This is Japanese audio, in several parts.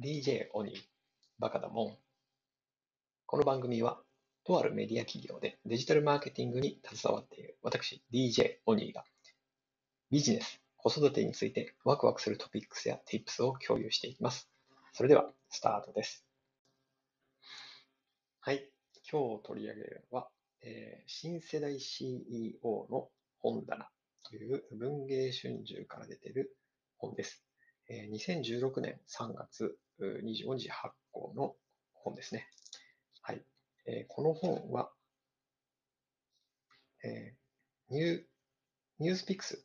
DJ オニ、バカだもん。この番組は、とあるメディア企業でデジタルマーケティングに携わっている私、DJ オニが、ビジネス、子育てについてワクワクするトピックスや Tips を共有していきます。それでは、スタートです。はい、今日取り上げるのは、えー、新世代 CEO の本棚という文芸春秋から出ている本です。2016年3月25日発行の本ですね。はい。えこの本は、えニューニュースピックス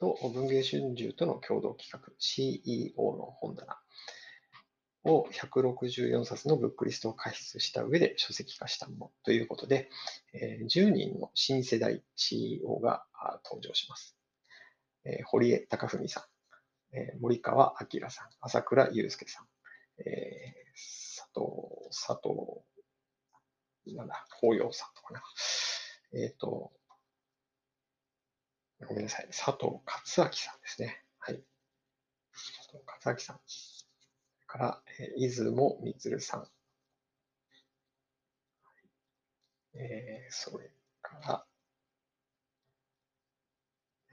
と文芸春秋との共同企画 CEO の本棚を164冊のブックリストを開出した上で書籍化したものということで、10人の新世代 CEO が登場します。え堀江貴文さん、えー、森川明さん、朝倉祐介さん、えー、佐藤、佐藤、なんだ、紅葉さんとかな。えっ、ー、と、ごめんなさい、佐藤勝明さんですね。はい。佐藤勝明さん。それから、えー、出雲充さん。えー、それから、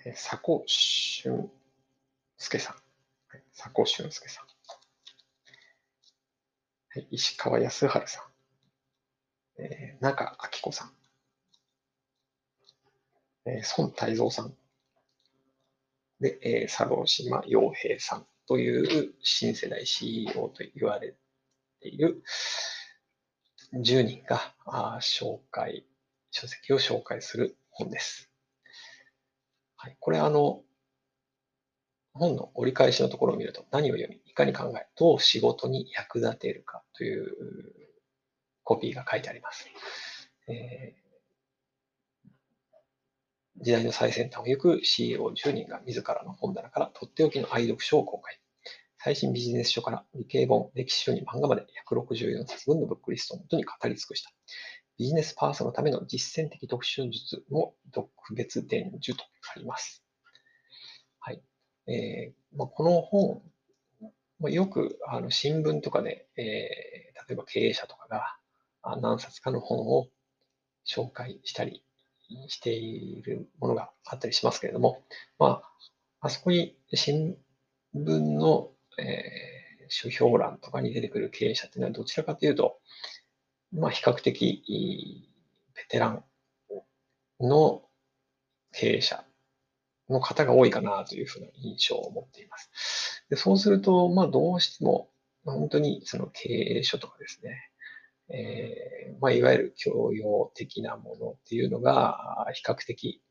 えー、佐古俊介さん。はい、佐古俊介さん。はい、石川康晴さん。えー、中明子さん。えー、孫泰造さん。で、えー、佐渡島洋平さんという新世代 CEO と言われている10人があ紹介、書籍を紹介する本です。はい、これあの、本の折り返しのところを見ると、何を読み、いかに考え、どう仕事に役立てるかというコピーが書いてあります。えー、時代の最先端を行く CEO10 人が自らの本棚からとっておきの愛読書を公開。最新ビジネス書から理系本、歴史書に漫画まで164冊分のブックリストをもとに語り尽くした。ビジネスパーソンのための実践的読書術の特別伝授とあります。はいえー、まあ、この本、まあ、よくあの新聞とかで、えー、例えば経営者とかが何冊かの本を紹介したりしているものがあったりしますけれども、まあ、あそこに新聞の、えー、書評欄とかに出てくる経営者っていうのはどちらかというと、まあ、比較的ベテランの経営者の方が多いかなというふうな印象を持っています。でそうすると、まあ、どうしてもま、本当にその経営書とかですね、えー、まあ、いわゆる教養的なものっていうのが比較的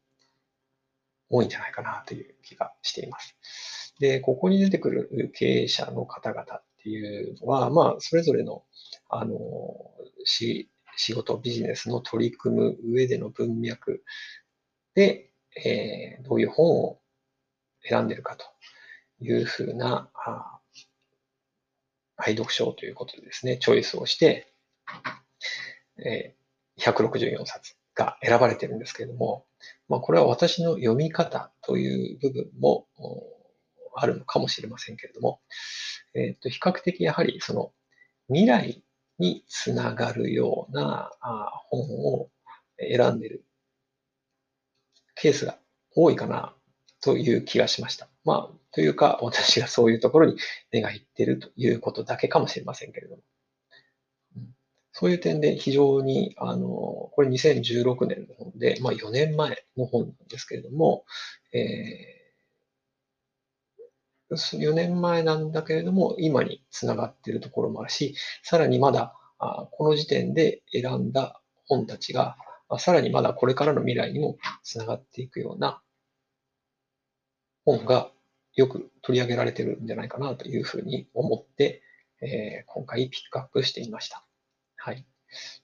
多いんじゃないかなという気がしています。で、ここに出てくる経営者の方々っていうのは、まあ、それぞれの、あの、仕事、ビジネスの取り組む上での文脈で、えー、どういう本を選んでるかというふうな、あ愛読書ということでですね、チョイスをして、えー、164冊が選ばれてるんですけれども、まあ、これは私の読み方という部分もあるのかもしれませんけれども、えー、と比較的やはりその未来につながるような本を選んでるケースが多いかなという気がしました。まあ、というか、私がそういうところに目がいっているということだけかもしれませんけれども。そういう点で非常に、あの、これ2016年の本で、まあ4年前の本なんですけれども、えー、4年前なんだけれども、今につながっているところもあるし、さらにまだ、あこの時点で選んだ本たちが、さらにまだこれからの未来にもつながっていくような本がよく取り上げられてるんじゃないかなというふうに思って、えー、今回ピックアップしてみました。はい。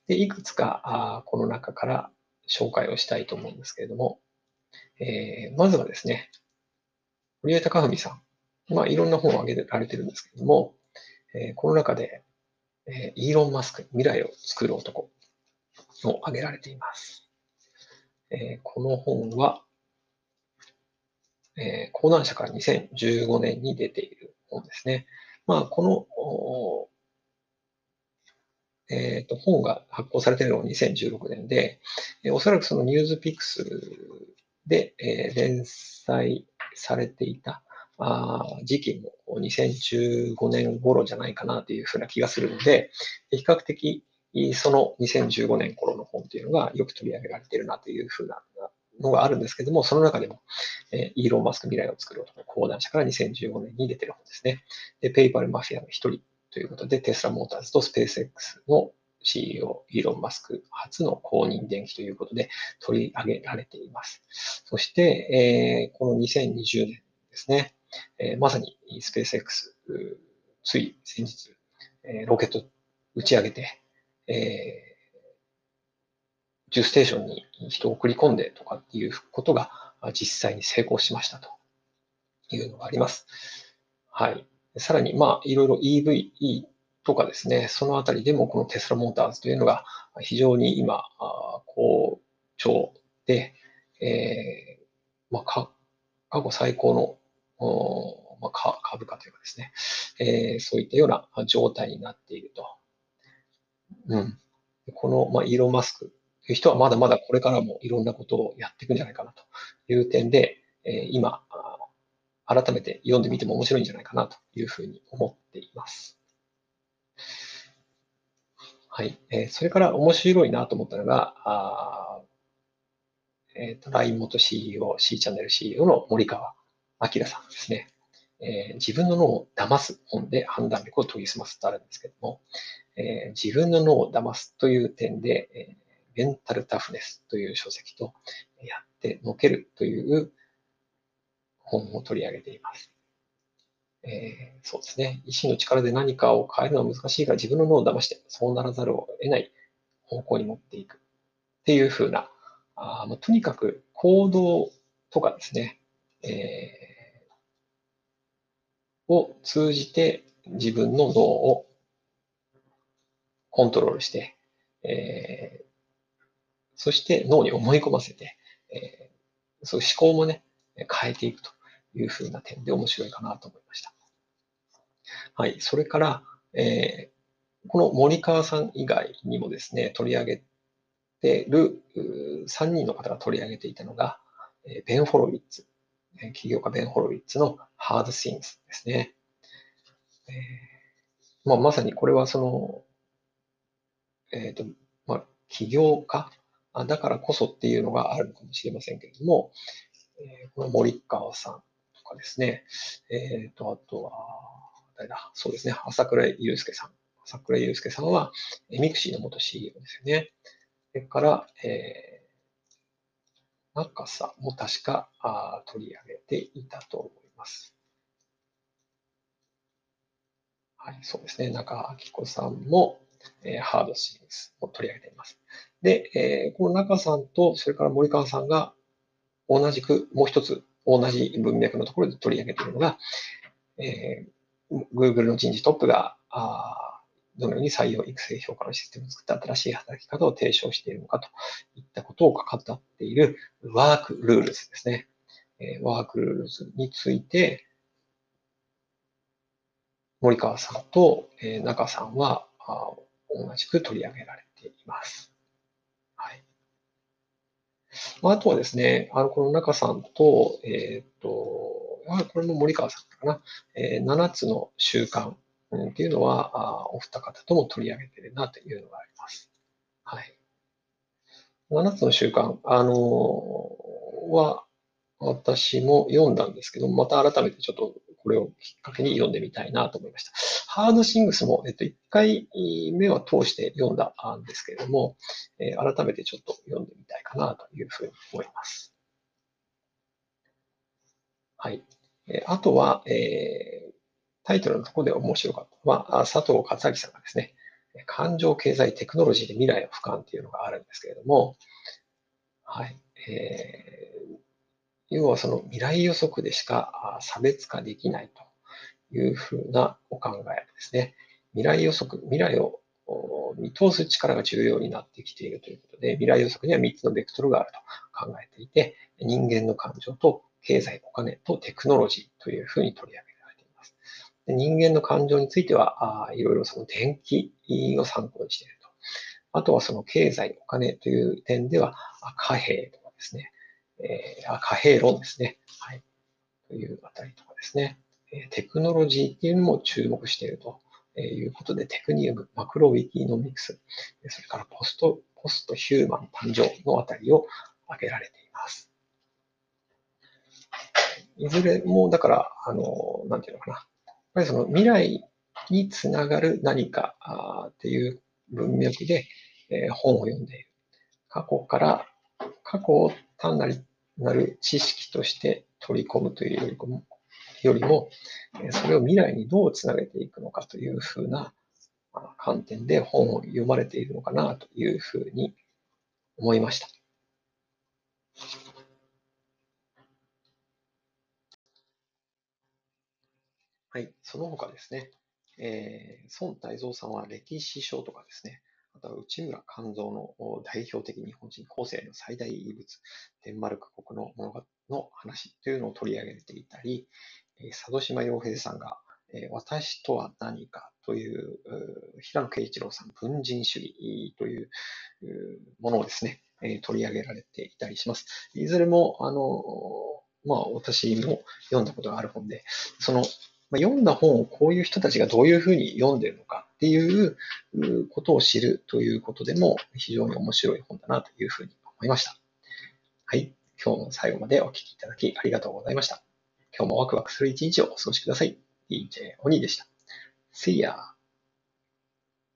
で、いくつかあこの中から紹介をしたいと思うんですけれども、えー、まずはですね、堀江貴文さん。まあ、いろんな本を挙げられてるんですけれども、えー、この中で、えー、イーロン・マスク、未来を作る男を挙げられています。えー、この本は、えー、講談社から2015年に出ている本ですね。まあ、この、え、ー、と、本が発行されているのが2016年で、えおそらくそのニュースピックスで、えー、連載されていたあ時期も2015年頃じゃないかなというふうな気がするので、比較的その2015年頃の本というのがよく取り上げられているなというふうなのがあるんですけども、その中でも、え、イーロン・マスク未来を作る男講談社から2015年に出ている本ですね。で、ペイパルマフィアの一人ということで、テスラモーターズとスペース X の CEO、イーロン・マスク初の公認電気ということで取り上げられています。そして、えー、この2020年ですね、えー、まさにスペース X、つい先日、えー、ロケット打ち上げて、え宇宙ステーションに人を送り込んでとかっていうことが実際に成功しましたというのがあります。はい。さらに、まあ、いろいろ EV とかですね、そのあたりでもこのテスラモーターズというのが非常に今、好調で、えー、まあ、過去最高のまあ、株価というかですね、えー、そういったような状態になっていると。うん。この、まあ、イーロン・マスクという人はまだまだこれからもいろんなことをやっていくんじゃないかなという点で、えー、今、改めて読んでみても面白いんじゃないかなというふうに思っています。はい。えー、それから面白いなと思ったのが、あえっ、ー、と、LINE 元 CEO、C チャンネル CEO の森川明さんですね。えー、自分の脳を騙す本で判断力を研ぎ澄ますとあるんですけども、えー、自分の脳を騙すという点で、え、メンタルタフネスという書籍と、やってのけるという本を取り上げています。えー、そうですね。意志の力で何かを変えるのは難しいが、自分の脳を騙して、そうならざるを得ない方向に持っていくっていうふうな、あま、とにかく行動とかですね、えー、を通じて自分の脳をコントロールして、えー、そして脳に思い込ませて、えー、そういう思考もね、変えていくというふうな点で面白いかなと思いました。はい。それから、えー、この森川さん以外にもですね、取り上げてる3人の方が取り上げていたのが、ベン・ホロウィッツ、起業家ベン・ホロウィッツの HARD THINGS ですね。えーまあ、まさにこれはその、えっ、ー、と、まあ、起業家？だからこそっていうのがあるのかもしれませんけれども、えー、この森川さんとかですね、えっ、と、あとは、誰だ、そうですね、朝倉祐介さん。朝倉祐介さんは、 mixi の元 CEO ですよね。それから、えー、中さんも確かあ取り上げていたと思います。はい、そうですね。中明子さんも、えー、ハードシリーズを取り上げています。で、えー、この中さんと、それから森川さんが同じく、もう一つ、同じ文脈のところで取り上げているのが、えー、Google の人事トップが、あどのように採用育成評価のシステムを作って新しい働き方を提唱しているのかといったことを語っている WORK RULES ですね。え、 WORK RULES について、森川さんと、え、中さんはあ同じく取り上げられています。はいあとはですね、あの、この中さんと、えっ、ー、と、これも森川さんかな、えー、7つの習慣っていうのは、お二方とも取り上げてるなというのがあります。はい。7つの習慣、あのー、は、私も読んだんですけどまた改めてちょっとこれをきっかけに読んでみたいなと思いました。ハードシングスも、えっと、1回目は通して読んだんですけれども、えー、改めてちょっと読んでみたいかなというふうに思います。はい。えー、あとは、えー、タイトルのところで面白かったのは、佐藤勝明さんがですね、感情経済テクノロジーで未来を俯瞰っていうのがあるんですけれども、はい。えー、要はその未来予測でしか差別化できないというふうなお考えですね。未来予測、未来を見通す力が重要になってきているということで、未来予測には3つのベクトルがあると考えていて、人間の感情と経済、お金とテクノロジーというふうに取り上げ。人間の感情については、いろいろその電気を参考にしていると。あとはその経済、お金という点では、貨幣とかですね、えー、貨幣論ですね。はい。というあたりとかですね。テクノロジーっていうのも注目しているということで、テクニウム、マクロウィキノミクス、それからポスト、ポストヒューマン誕生のあたりを挙げられています。いずれも、だから、あの、なんていうのかな。ぱりその未来につながる何かっていう文脈で、え本を読んでいる。過去から、過去を単なるなる知識として取り込むというよりも、よりもそれを未来にどうつなげていくのかというふうな観点で本を読まれているのかなというふうに思いました。はい、その他ですね、えー、孫大蔵さんは歴史書とかですね、あとは内村勘三の代表的日本人後世の最大遺物、デンマルク国の物語の話というのを取り上げていたり、佐渡島洋平さんが、私とは何かという、平野啓一郎さん、文人主義というものをですね、取り上げられていたりします。いずれも、あの、まあ、私も読んだことがある本で、その、ま読んだ本をこういう人たちがどういうふうに読んでるのかっていうことを知るということでも非常に面白い本だなというふうに思いました。はい。今日も最後までお聴きいただきありがとうございました。今日もワクワクする一日をお過ごしください。DJ 鬼でした。See ya!